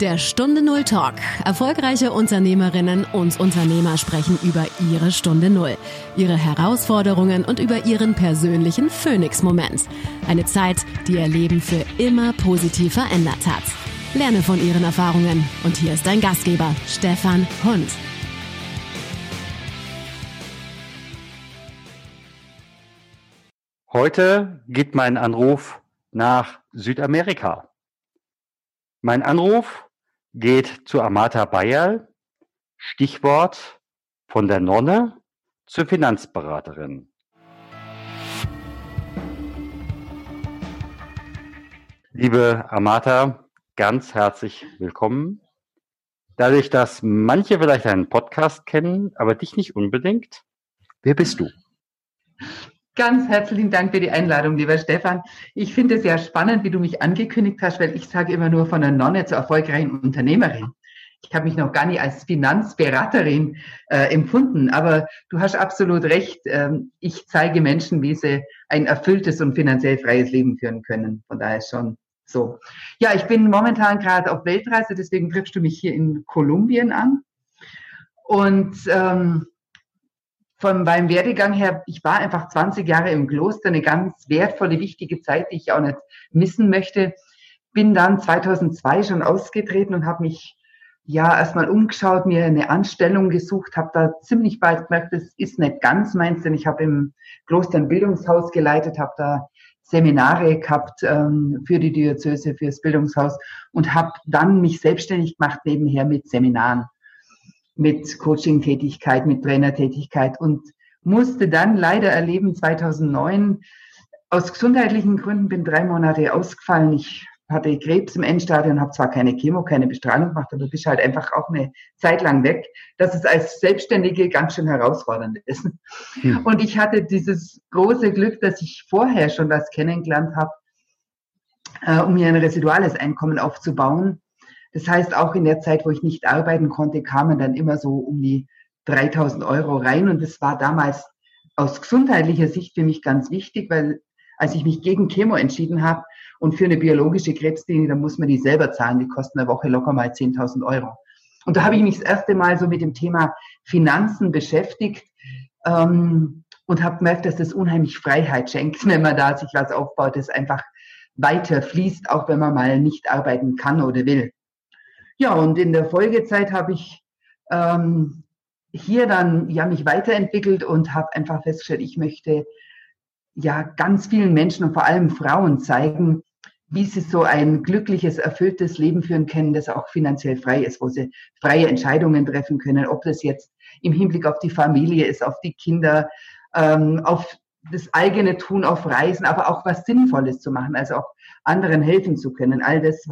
Der Stunde Null Talk. Erfolgreiche Unternehmerinnen und Unternehmer sprechen über ihre Stunde Null, ihre Herausforderungen und über ihren persönlichen Phoenix-Moment. Eine Zeit, die ihr Leben für immer positiv verändert hat. Lerne von ihren Erfahrungen. Und hier ist dein Gastgeber, Stefan Hund. Heute geht mein Anruf nach Südamerika. Mein Anruf geht zu Amata Bayerl, Stichwort von der Nonne zur Finanzberaterin. Liebe Amata, ganz herzlich willkommen. Dadurch, dass manche vielleicht einen Podcast kennen, aber dich nicht unbedingt, wer bist du? Ganz herzlichen Dank für die Einladung, lieber Stefan. Ich finde es sehr spannend, wie du mich angekündigt hast, weil ich sage immer nur von der Nonne zur erfolgreichen Unternehmerin. Ich habe mich noch gar nicht als Finanzberaterin äh, empfunden, aber du hast absolut recht. Ähm, ich zeige Menschen, wie sie ein erfülltes und finanziell freies Leben führen können. Von daher schon so. Ja, ich bin momentan gerade auf Weltreise, deswegen triffst du mich hier in Kolumbien an. Und ähm, von meinem Werdegang her, ich war einfach 20 Jahre im Kloster, eine ganz wertvolle, wichtige Zeit, die ich auch nicht missen möchte. Bin dann 2002 schon ausgetreten und habe mich ja erstmal umgeschaut, mir eine Anstellung gesucht, habe da ziemlich bald gemerkt, das ist nicht ganz meins, denn ich habe im Kloster ein Bildungshaus geleitet, habe da Seminare gehabt ähm, für die Diözese, fürs Bildungshaus und habe dann mich selbstständig gemacht nebenher mit Seminaren mit Coaching-Tätigkeit, mit Trainertätigkeit und musste dann leider erleben, 2009, aus gesundheitlichen Gründen bin drei Monate ausgefallen. Ich hatte Krebs im Endstadium, habe zwar keine Chemo, keine Bestrahlung gemacht, aber bist halt einfach auch eine Zeit lang weg, dass es als Selbstständige ganz schön herausfordernd ist. Hm. Und ich hatte dieses große Glück, dass ich vorher schon das kennengelernt habe, äh, um mir ein residuales Einkommen aufzubauen das heißt, auch in der Zeit, wo ich nicht arbeiten konnte, kamen dann immer so um die 3000 Euro rein. Und das war damals aus gesundheitlicher Sicht für mich ganz wichtig, weil als ich mich gegen Chemo entschieden habe und für eine biologische Krebsklinik, dann muss man die selber zahlen. Die kosten eine Woche locker mal 10.000 Euro. Und da habe ich mich das erste Mal so mit dem Thema Finanzen beschäftigt ähm, und habe gemerkt, dass das unheimlich Freiheit schenkt, wenn man da sich was aufbaut, das einfach weiter fließt, auch wenn man mal nicht arbeiten kann oder will. Ja, und in der Folgezeit habe ich ähm, hier dann ja mich weiterentwickelt und habe einfach festgestellt, ich möchte ja ganz vielen Menschen und vor allem Frauen zeigen, wie sie so ein glückliches, erfülltes Leben führen können, das auch finanziell frei ist, wo sie freie Entscheidungen treffen können, ob das jetzt im Hinblick auf die Familie ist, auf die Kinder, ähm, auf das eigene Tun auf Reisen, aber auch was Sinnvolles zu machen, also auch anderen helfen zu können. All das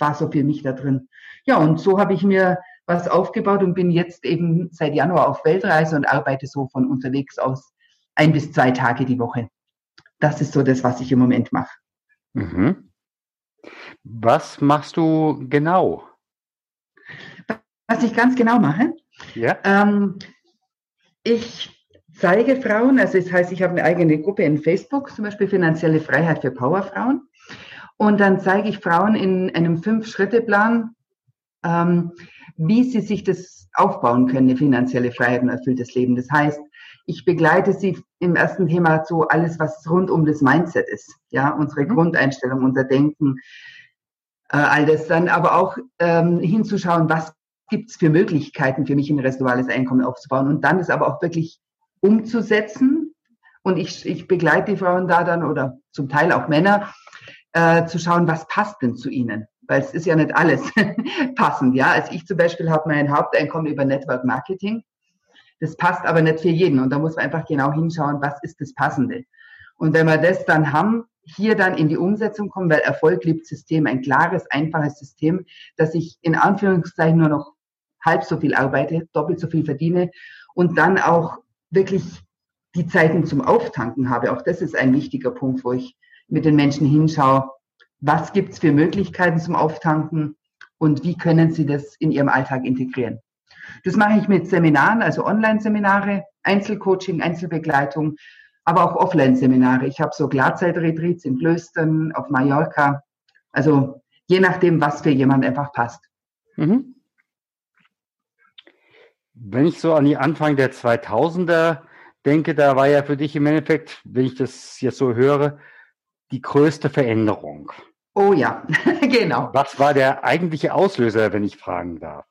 war so für mich da drin. Ja, und so habe ich mir was aufgebaut und bin jetzt eben seit Januar auf Weltreise und arbeite so von unterwegs aus ein bis zwei Tage die Woche. Das ist so das, was ich im Moment mache. Mhm. Was machst du genau? Was ich ganz genau mache? Ja. Ähm, ich zeige Frauen, also das heißt, ich habe eine eigene Gruppe in Facebook, zum Beispiel Finanzielle Freiheit für Powerfrauen. Und dann zeige ich Frauen in einem Fünf-Schritte-Plan, ähm, wie sie sich das aufbauen können, eine finanzielle Freiheit und erfülltes Leben. Das heißt, ich begleite sie im ersten Thema so alles, was rund um das Mindset ist. Ja, unsere mhm. Grundeinstellung, unser Denken, äh, all das dann aber auch ähm, hinzuschauen, was gibt es für Möglichkeiten für mich, ein residuales Einkommen aufzubauen und dann ist aber auch wirklich umzusetzen. Und ich, ich begleite die Frauen da dann oder zum Teil auch Männer äh, zu schauen, was passt denn zu ihnen. Weil es ist ja nicht alles passend. Ja, also ich zum Beispiel habe mein Haupteinkommen über Network Marketing. Das passt aber nicht für jeden. Und da muss man einfach genau hinschauen, was ist das Passende. Und wenn wir das dann haben, hier dann in die Umsetzung kommen, weil Erfolg liebt System, ein klares, einfaches System, dass ich in Anführungszeichen nur noch halb so viel arbeite, doppelt so viel verdiene und dann auch wirklich die Zeiten zum Auftanken habe. Auch das ist ein wichtiger Punkt, wo ich mit den Menschen hinschaue, was gibt es für Möglichkeiten zum Auftanken und wie können sie das in ihrem Alltag integrieren. Das mache ich mit Seminaren, also Online-Seminare, Einzelcoaching, Einzelbegleitung, aber auch Offline-Seminare. Ich habe so Glatzeit-Retreats in Klöstern, auf Mallorca. Also je nachdem, was für jemand einfach passt. Mhm. Wenn ich so an die Anfang der 2000er denke, da war ja für dich im Endeffekt, wenn ich das jetzt so höre, die größte Veränderung. Oh ja, genau. Was war der eigentliche Auslöser, wenn ich fragen darf?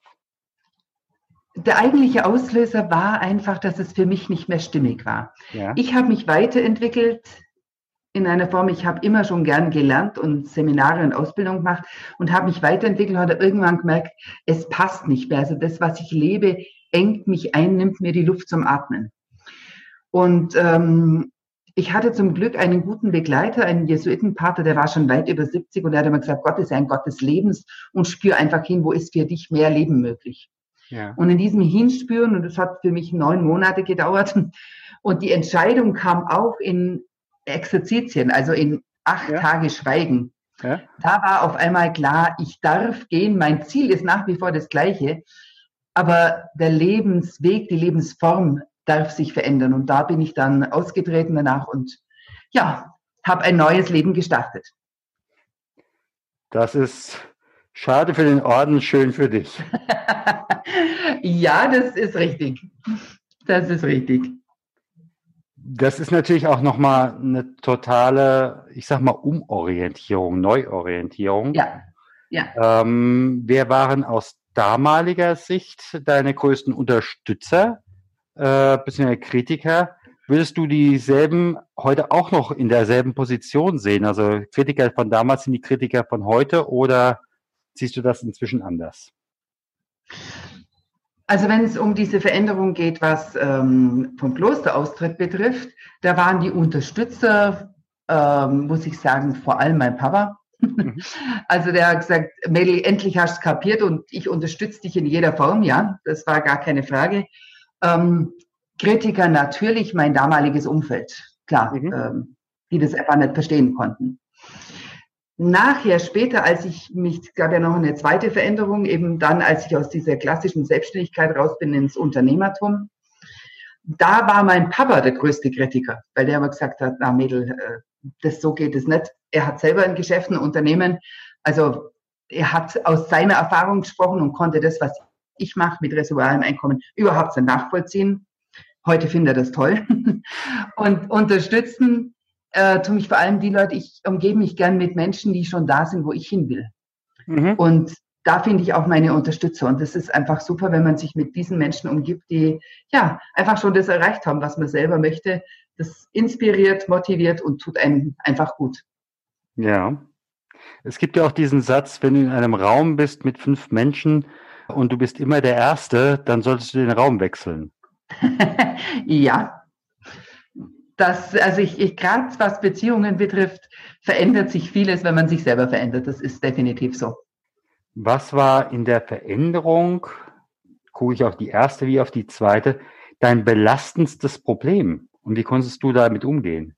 Der eigentliche Auslöser war einfach, dass es für mich nicht mehr stimmig war. Ja. Ich habe mich weiterentwickelt in einer Form, ich habe immer schon gern gelernt und Seminare und Ausbildung gemacht und habe mich weiterentwickelt und habe irgendwann gemerkt, es passt nicht mehr. Also das, was ich lebe, engt mich ein, nimmt mir die Luft zum Atmen. Und ähm, ich hatte zum Glück einen guten Begleiter, einen Jesuitenpater, der war schon weit über 70 und der hat immer gesagt, Gott ist ein Gott des Lebens und spür einfach hin, wo ist für dich mehr Leben möglich. Ja. Und in diesem Hinspüren, und das hat für mich neun Monate gedauert, und die Entscheidung kam auch in Exerzitien, also in acht Ja. Tage Schweigen. Ja. Da war auf einmal klar, ich darf gehen, mein Ziel ist nach wie vor das gleiche, aber der Lebensweg, die Lebensform darf sich verändern. Und da bin ich dann ausgetreten danach und ja, habe ein neues Leben gestartet. Das ist schade für den Orden, schön für dich. ja, das ist richtig. Das ist richtig. Das ist natürlich auch nochmal eine totale, ich sag mal, Umorientierung, Neuorientierung. Ja, ja. Ähm, wer waren aus damaliger Sicht deine größten Unterstützer, äh, bzw. Kritiker? Würdest du dieselben heute auch noch in derselben Position sehen? Also Kritiker von damals sind die Kritiker von heute oder siehst du das inzwischen anders? Also wenn es um diese Veränderung geht, was ähm, vom Klosteraustritt betrifft, da waren die Unterstützer, ähm, muss ich sagen, vor allem mein Papa. Also der hat gesagt, Mädel, endlich hast du kapiert und ich unterstütze dich in jeder Form, ja, das war gar keine Frage. Ähm, Kritiker natürlich mein damaliges Umfeld, klar, Mhm. ähm, die das einfach nicht verstehen konnten. Nachher, später, als ich mich, es gab ja noch eine zweite Veränderung, eben dann, als ich aus dieser klassischen Selbstständigkeit raus bin ins Unternehmertum, da war mein Papa der größte Kritiker, weil der immer gesagt hat, na Mädel, äh, das so geht es nicht. Er hat selber ein Geschäft, ein Unternehmen, also er hat aus seiner Erfahrung gesprochen und konnte das, was ich mache mit residualem Einkommen, überhaupt nicht nachvollziehen. Heute findet er das toll. und unterstützen äh, tun mich vor allem die Leute, ich umgebe mich gern mit Menschen, die schon da sind, wo ich hin will. Mhm. Und da finde ich auch meine Unterstützer. Und das ist einfach super, wenn man sich mit diesen Menschen umgibt, die ja einfach schon das erreicht haben, was man selber möchte. Das inspiriert, motiviert und tut einem einfach gut. Ja. Es gibt ja auch diesen Satz, wenn du in einem Raum bist mit fünf Menschen und du bist immer der Erste, dann solltest du den Raum wechseln. ja. Das, also ich, ich gerade was Beziehungen betrifft, verändert sich vieles, wenn man sich selber verändert. Das ist definitiv so. Was war in der Veränderung, gucke ich auf die erste wie auf die zweite, dein belastendstes Problem? Und wie konntest du damit umgehen?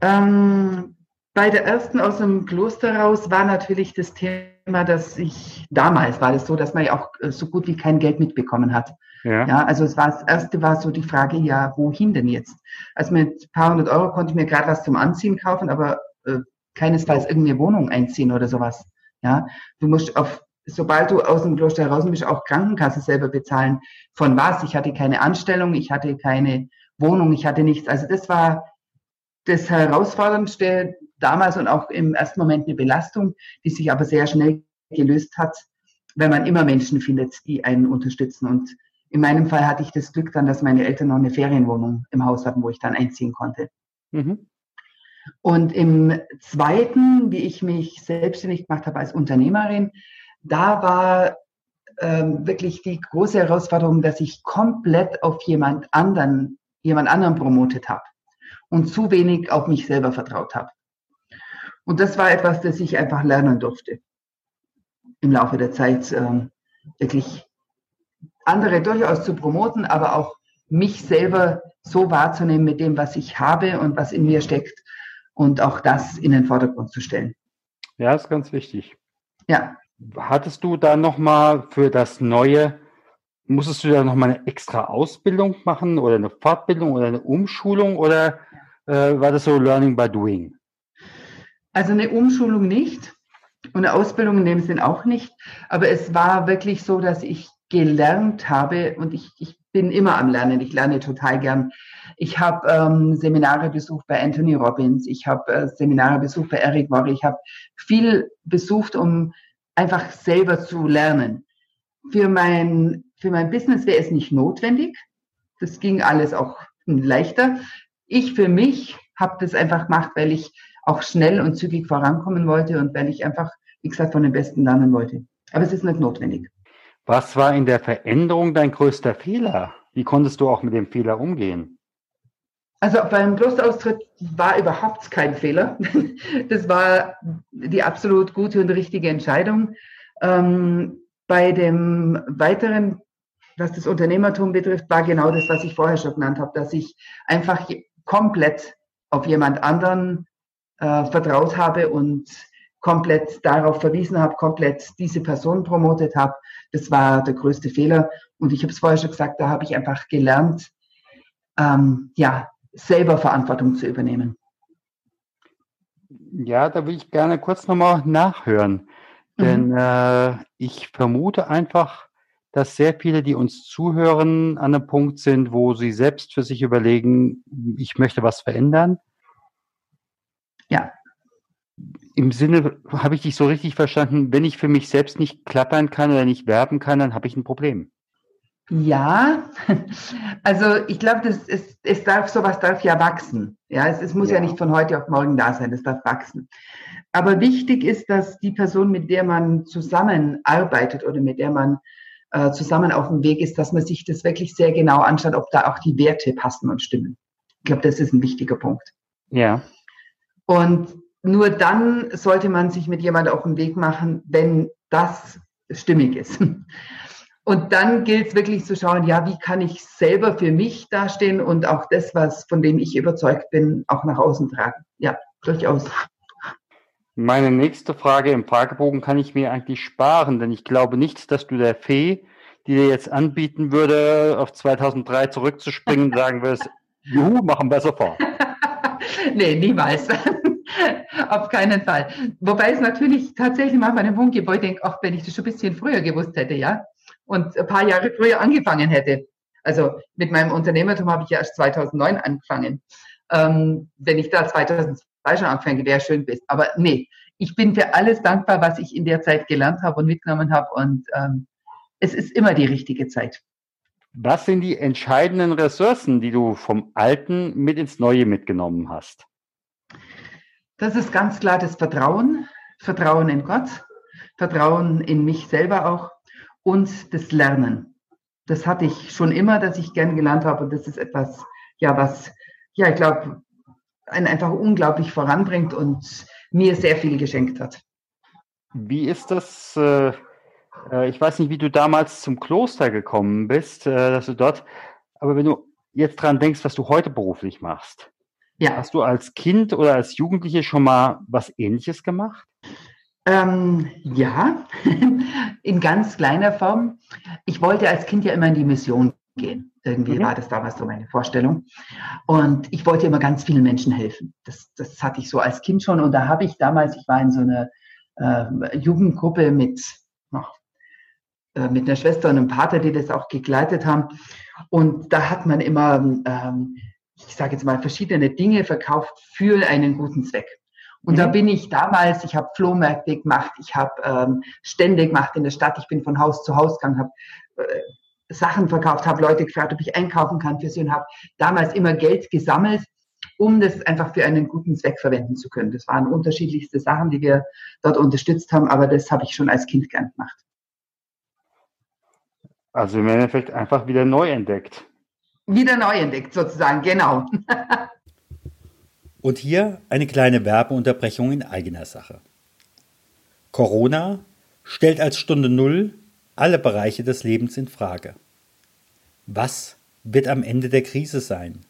Ähm, bei der ersten aus dem Kloster raus war natürlich das Thema, dass ich damals war das so, dass man ja auch äh, so gut wie kein Geld mitbekommen hat. Ja. Ja, also es war das erste war so die Frage, ja, wohin denn jetzt? Also mit ein paar hundert Euro konnte ich mir gerade was zum Anziehen kaufen, aber äh, keinesfalls irgendeine Wohnung einziehen oder sowas. Ja, du musst auf, sobald du aus dem Kloster heraus bist, auch Krankenkasse selber bezahlen. Von was? Ich hatte keine Anstellung, ich hatte keine Wohnung, ich hatte nichts. Also das war das Herausforderndste damals und auch im ersten Moment eine Belastung, die sich aber sehr schnell gelöst hat, wenn man immer Menschen findet, die einen unterstützen. Und in meinem Fall hatte ich das Glück dann, dass meine Eltern noch eine Ferienwohnung im Haus hatten, wo ich dann einziehen konnte. Mhm. Und im zweiten, wie ich mich selbstständig gemacht habe als Unternehmerin, da war ähm, wirklich die große Herausforderung, dass ich komplett auf jemand anderen, jemand anderen promotet habe und zu wenig auf mich selber vertraut habe. Und das war etwas, das ich einfach lernen durfte im Laufe der Zeit, ähm, wirklich andere durchaus zu promoten, aber auch mich selber so wahrzunehmen mit dem, was ich habe und was in mir steckt und auch das in den Vordergrund zu stellen. Ja, ist ganz wichtig. Ja, Hattest du da nochmal für das Neue, musstest du da nochmal eine extra Ausbildung machen oder eine Fortbildung oder eine Umschulung oder äh, war das so Learning by Doing? Also eine Umschulung nicht. Und eine Ausbildung in dem Sinn auch nicht. Aber es war wirklich so, dass ich gelernt habe und ich, ich bin immer am Lernen. Ich lerne total gern. Ich habe ähm, Seminare besucht bei Anthony Robbins. Ich habe äh, Seminare besucht bei Eric Worre. Ich habe viel besucht, um einfach selber zu lernen. Für mein, für mein Business wäre es nicht notwendig. Das ging alles auch leichter. Ich für mich habe das einfach gemacht, weil ich auch schnell und zügig vorankommen wollte und weil ich einfach, wie gesagt, von den Besten lernen wollte. Aber es ist nicht notwendig. Was war in der Veränderung dein größter Fehler? Wie konntest du auch mit dem Fehler umgehen? Also beim Klosteraustritt war überhaupt kein Fehler. Das war die absolut gute und richtige Entscheidung. Ähm, bei dem weiteren, was das Unternehmertum betrifft, war genau das, was ich vorher schon genannt habe, dass ich einfach komplett auf jemand anderen äh, vertraut habe und komplett darauf verwiesen habe, komplett diese Person promotet habe. Das war der größte Fehler. Und ich habe es vorher schon gesagt, da habe ich einfach gelernt, ähm, ja, selber Verantwortung zu übernehmen. Ja, da will ich gerne kurz nochmal nachhören. Denn mhm. äh, ich vermute einfach, dass sehr viele, die uns zuhören, an einem Punkt sind, wo sie selbst für sich überlegen, ich möchte was verändern. Ja. Im Sinne, habe ich dich so richtig verstanden, wenn ich für mich selbst nicht klappern kann oder nicht werben kann, dann habe ich ein Problem. Ja, also ich glaube, das ist, es darf, sowas darf ja wachsen. Ja, es, es muss ja. ja. nicht von heute auf morgen da sein, es darf wachsen. Aber wichtig ist, dass die Person, mit der man zusammenarbeitet oder mit der man äh, zusammen auf dem Weg ist, dass man sich das wirklich sehr genau anschaut, ob da auch die Werte passen und stimmen. Ich glaube, das ist ein wichtiger Punkt. Ja. Und nur dann sollte man sich mit jemandem auf den Weg machen, wenn das stimmig ist. Und dann gilt es wirklich zu schauen, ja, wie kann ich selber für mich dastehen und auch das, was von dem ich überzeugt bin, auch nach außen tragen. Ja, durchaus. Meine nächste Frage im Fragebogen kann ich mir eigentlich sparen, denn ich glaube nicht, dass du der Fee, die dir jetzt anbieten würde, auf 2003 zurückzuspringen, sagen wirst, juhu, machen wir sofort. nee, niemals. Auf keinen Fall. Wobei es natürlich tatsächlich manchmal einen Punkt gibt, wo ich denke, ach, wenn ich das schon ein bisschen früher gewusst hätte, ja, und ein paar Jahre früher angefangen hätte. Also mit meinem Unternehmertum habe ich ja erst 2009 angefangen. Ähm, wenn ich da 2002 schon angefangen wäre schön bist. Aber nee, ich bin für alles dankbar, was ich in der Zeit gelernt habe und mitgenommen habe. Und ähm, es ist immer die richtige Zeit. Was sind die entscheidenden Ressourcen, die du vom Alten mit ins Neue mitgenommen hast? Das ist ganz klar das Vertrauen, Vertrauen in Gott, Vertrauen in mich selber auch und das Lernen. Das hatte ich schon immer, dass ich gern gelernt habe und das ist etwas, ja, was, ja, ich glaube, einen einfach unglaublich voranbringt und mir sehr viel geschenkt hat. Wie ist das? Äh, ich weiß nicht, wie du damals zum Kloster gekommen bist, äh, dass du dort, aber wenn du jetzt dran denkst, was du heute beruflich machst, ja. hast du als Kind oder als Jugendliche schon mal was Ähnliches gemacht? Ähm, ja, in ganz kleiner Form. Ich wollte als Kind ja immer in die Mission gehen. Irgendwie mhm. war das damals so meine Vorstellung. Und ich wollte immer ganz vielen Menschen helfen. Das, das hatte ich so als Kind schon. Und da habe ich damals, ich war in so einer äh, Jugendgruppe mit, äh, mit einer Schwester und einem Pater, die das auch begleitet haben. Und da hat man immer, ähm, ich sage jetzt mal, verschiedene Dinge verkauft für einen guten Zweck. Und mhm. da bin ich damals, ich habe Flohmärkte gemacht, ich habe ähm, Stände gemacht in der Stadt, ich bin von Haus zu Haus gegangen, habe äh, Sachen verkauft, habe Leute gefragt, ob ich einkaufen kann für sie und habe damals immer Geld gesammelt, um das einfach für einen guten Zweck verwenden zu können. Das waren unterschiedlichste Sachen, die wir dort unterstützt haben, aber das habe ich schon als Kind gern gemacht. Also im Endeffekt einfach wieder neu entdeckt. Wieder neu entdeckt, sozusagen, genau. Und hier eine kleine Werbeunterbrechung in eigener Sache. Corona stellt als Stunde Null alle Bereiche des Lebens in Frage. Was wird am Ende der Krise sein?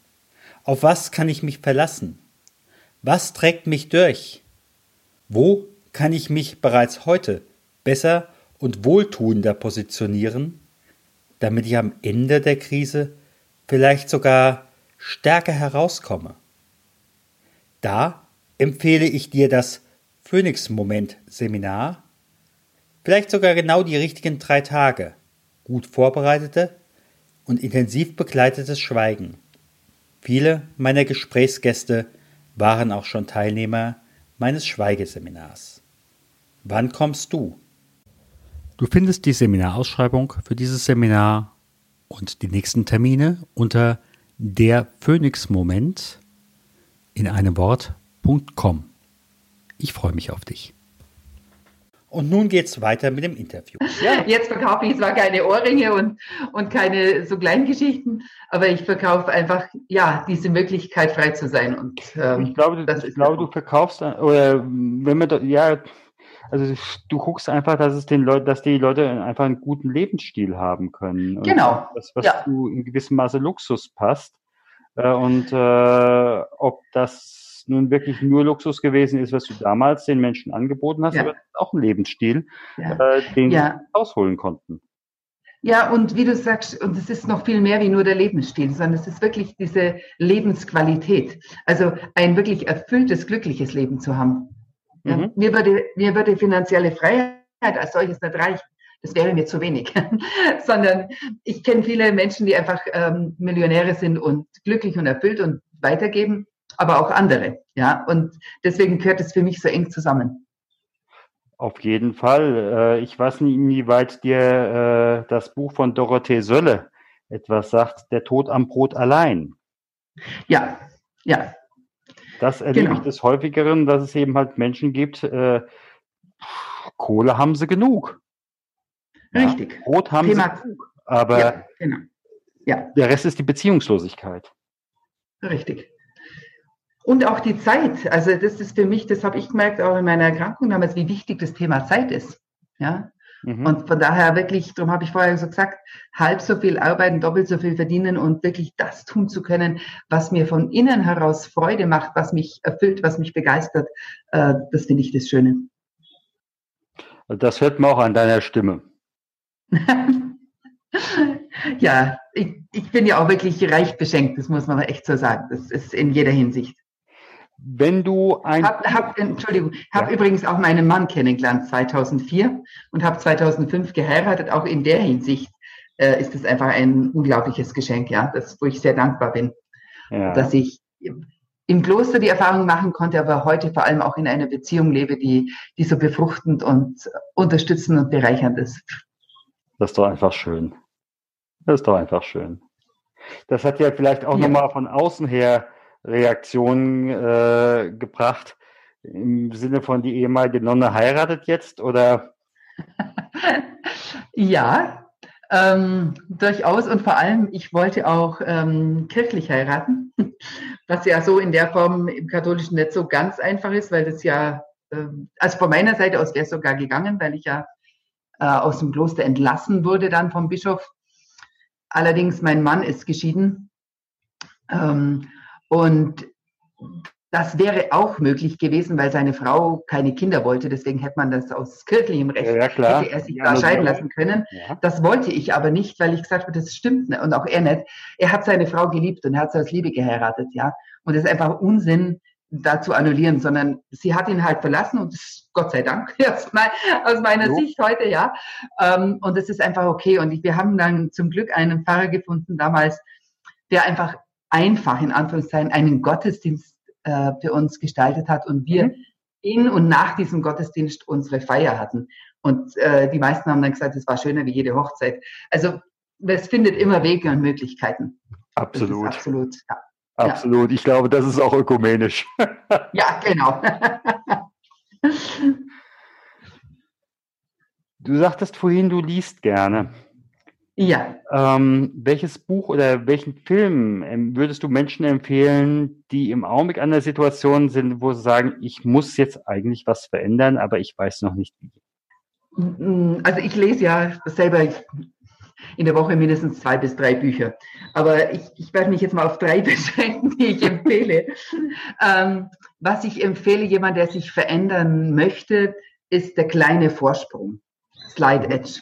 Auf was kann ich mich verlassen? Was trägt mich durch? Wo kann ich mich bereits heute besser und wohltuender positionieren, damit ich am Ende der Krise vielleicht sogar stärker herauskomme? Da empfehle ich dir das Phoenix-Moment-Seminar. Vielleicht sogar genau die richtigen drei Tage. Gut vorbereitete und intensiv begleitetes Schweigen. Viele meiner Gesprächsgäste waren auch schon Teilnehmer meines Schweigeseminars. Wann kommst du? Du findest die Seminarausschreibung für dieses Seminar und die nächsten Termine unter der Phoenix Moment in einem Wort.com. Ich freue mich auf dich. Und nun geht's weiter mit dem Interview. Ja, jetzt verkaufe ich zwar keine Ohrringe und, und keine so kleinen Geschichten, aber ich verkaufe einfach, ja, diese Möglichkeit frei zu sein. Und, ähm, ich glaube, das ich glaube, du verkaufst, oder wenn man, da, ja, also du guckst einfach, dass es den Leuten, dass die Leute einfach einen guten Lebensstil haben können. Genau. Das, was ja. du in gewissem Maße Luxus passt. Äh, und äh, ob das nun wirklich nur Luxus gewesen ist, was du damals den Menschen angeboten hast, ja. aber auch ein Lebensstil, ja. äh, den ja. sie ausholen konnten. Ja, und wie du sagst, und es ist noch viel mehr wie nur der Lebensstil, sondern es ist wirklich diese Lebensqualität. Also ein wirklich erfülltes, glückliches Leben zu haben. Ja, mhm. mir, würde, mir würde finanzielle Freiheit als solches nicht reichen. Das wäre mir zu wenig. sondern ich kenne viele Menschen, die einfach ähm, Millionäre sind und glücklich und erfüllt und weitergeben aber auch andere. Ja, und deswegen gehört es für mich so eng zusammen. Auf jeden Fall. Äh, ich weiß nicht, inwieweit dir äh, das Buch von Dorothee Sölle etwas sagt, Der Tod am Brot allein. Ja, ja. Das erlebe genau. ich des Häufigeren, dass es eben halt Menschen gibt, äh, Kohle haben sie genug. Richtig. Ja, Brot haben Thema. sie genug. Aber ja, genau. ja. der Rest ist die Beziehungslosigkeit. Richtig. Und auch die Zeit. Also das ist für mich, das habe ich gemerkt auch in meiner Erkrankung damals, wie wichtig das Thema Zeit ist. Ja. Mhm. Und von daher wirklich, darum habe ich vorher so gesagt, halb so viel arbeiten, doppelt so viel verdienen und wirklich das tun zu können, was mir von innen heraus Freude macht, was mich erfüllt, was mich begeistert. Äh, das finde ich das Schöne. Das hört man auch an deiner Stimme. ja, ich, ich bin ja auch wirklich reich beschenkt, das muss man echt so sagen. Das ist in jeder Hinsicht. Wenn du ein. Hab, hab, Entschuldigung, habe ja. übrigens auch meinen Mann kennengelernt 2004 und habe 2005 geheiratet. Auch in der Hinsicht äh, ist es einfach ein unglaubliches Geschenk, ja, das, wo ich sehr dankbar bin, ja. dass ich im Kloster die Erfahrung machen konnte, aber heute vor allem auch in einer Beziehung lebe, die, die so befruchtend und unterstützend und bereichernd ist. Das ist doch einfach schön. Das ist doch einfach schön. Das hat ja vielleicht auch ja. nochmal von außen her Reaktionen äh, gebracht. Im Sinne von, die ehemalige Nonne heiratet jetzt oder? ja, ähm, durchaus und vor allem, ich wollte auch ähm, kirchlich heiraten, was ja so in der Form im Katholischen nicht so ganz einfach ist, weil das ja, äh, also von meiner Seite aus wäre es sogar gegangen, weil ich ja äh, aus dem Kloster entlassen wurde dann vom Bischof. Allerdings, mein Mann ist geschieden. Ähm, und das wäre auch möglich gewesen, weil seine Frau keine Kinder wollte. Deswegen hätte man das aus kirchlichem Recht, ja, klar. hätte er sich ja, da scheiden lassen können. Ja. Das wollte ich aber nicht, weil ich gesagt habe, das stimmt nicht. Und auch er nicht. Er hat seine Frau geliebt und er hat sie aus Liebe geheiratet, ja. Und das ist einfach Unsinn, da zu annullieren, sondern sie hat ihn halt verlassen und Gott sei Dank, aus, meiner so. Sicht heute, ja. Ähm, und es ist einfach okay. Und wir haben dann zum Glück einen Pfarrer gefunden damals, der einfach einfach in Anführungszeichen einen Gottesdienst äh, für uns gestaltet hat und wir mhm. in und nach diesem Gottesdienst unsere Feier hatten. Und äh, die meisten haben dann gesagt, es war schöner wie jede Hochzeit. Also es findet immer Wege und Möglichkeiten. Absolut. Absolut, ja. Absolut. Ich glaube, das ist auch ökumenisch. ja, genau. du sagtest vorhin, du liest gerne. Ja. Ähm, welches Buch oder welchen Film ähm, würdest du Menschen empfehlen, die im Augenblick an der Situation sind, wo sie sagen, ich muss jetzt eigentlich was verändern, aber ich weiß noch nicht wie? Mm, also ich lese ja selber in der Woche mindestens zwei bis drei Bücher. Aber ich, ich werde mich jetzt mal auf drei beschränken, die ich empfehle. ähm, was ich empfehle, jemand, der sich verändern möchte, ist der kleine Vorsprung, Slide Edge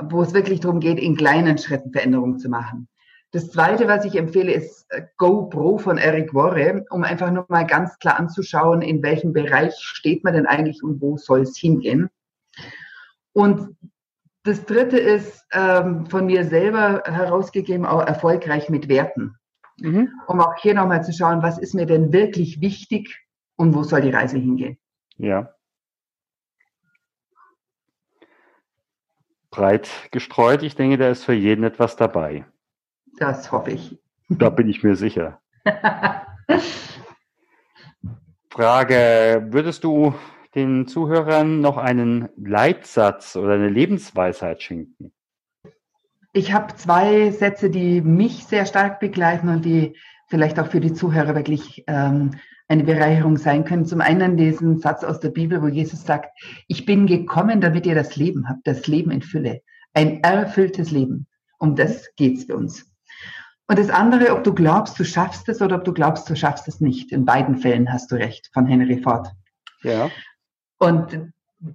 wo es wirklich darum geht, in kleinen Schritten Veränderungen zu machen. Das zweite, was ich empfehle, ist äh, GoPro von Eric Worre, um einfach nur mal ganz klar anzuschauen, in welchem Bereich steht man denn eigentlich und wo soll es hingehen. Und das dritte ist ähm, von mir selber herausgegeben, auch erfolgreich mit Werten. Mhm. Um auch hier nochmal zu schauen, was ist mir denn wirklich wichtig und wo soll die Reise hingehen. Ja. Breit gestreut. Ich denke, da ist für jeden etwas dabei. Das hoffe ich. Da bin ich mir sicher. Frage, würdest du den Zuhörern noch einen Leitsatz oder eine Lebensweisheit schenken? Ich habe zwei Sätze, die mich sehr stark begleiten und die vielleicht auch für die Zuhörer wirklich ähm, eine Bereicherung sein können. Zum einen diesen Satz aus der Bibel, wo Jesus sagt, ich bin gekommen, damit ihr das Leben habt, das Leben in Fülle, ein erfülltes Leben. Um das geht's für uns. Und das andere, ob du glaubst, du schaffst es oder ob du glaubst, du schaffst es nicht. In beiden Fällen hast du recht, von Henry Ford. Ja. Und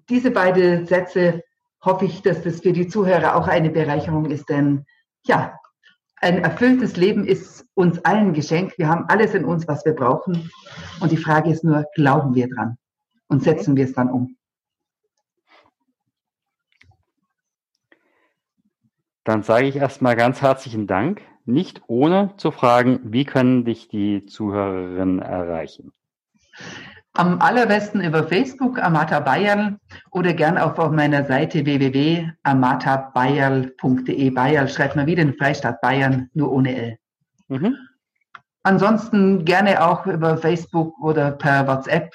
diese beiden Sätze hoffe ich, dass das für die Zuhörer auch eine Bereicherung ist, denn ja, ein erfülltes Leben ist uns allen geschenkt. Wir haben alles in uns, was wir brauchen. Und die Frage ist nur, glauben wir dran und setzen wir es dann um? Dann sage ich erstmal ganz herzlichen Dank. Nicht ohne zu fragen, wie können dich die Zuhörerinnen erreichen? Am allerbesten über Facebook, Amata Bayerl, oder gern auch auf meiner Seite www.amatabayerl.de. Bayerl schreibt man wieder in Freistaat Bayern, nur ohne L. Mhm. Ansonsten gerne auch über Facebook oder per WhatsApp.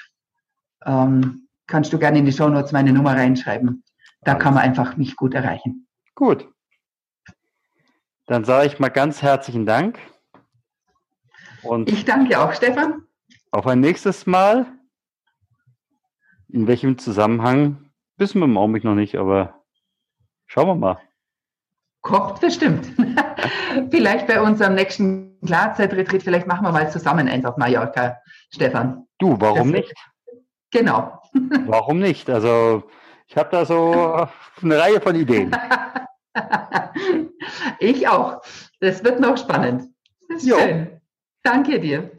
Ähm, kannst du gerne in die Show Notes meine Nummer reinschreiben. Da kann man einfach mich gut erreichen. Gut. Dann sage ich mal ganz herzlichen Dank. Und ich danke auch, Stefan. Auf ein nächstes Mal. In welchem Zusammenhang wissen wir im Augenblick noch nicht, aber schauen wir mal. Kommt bestimmt. vielleicht bei unserem nächsten Klarzeit-Retreat, vielleicht machen wir mal zusammen eins auf Mallorca, Stefan. Du, warum das nicht? Genau. warum nicht? Also ich habe da so eine Reihe von Ideen. ich auch. Das wird noch spannend. Das ist schön. Danke dir.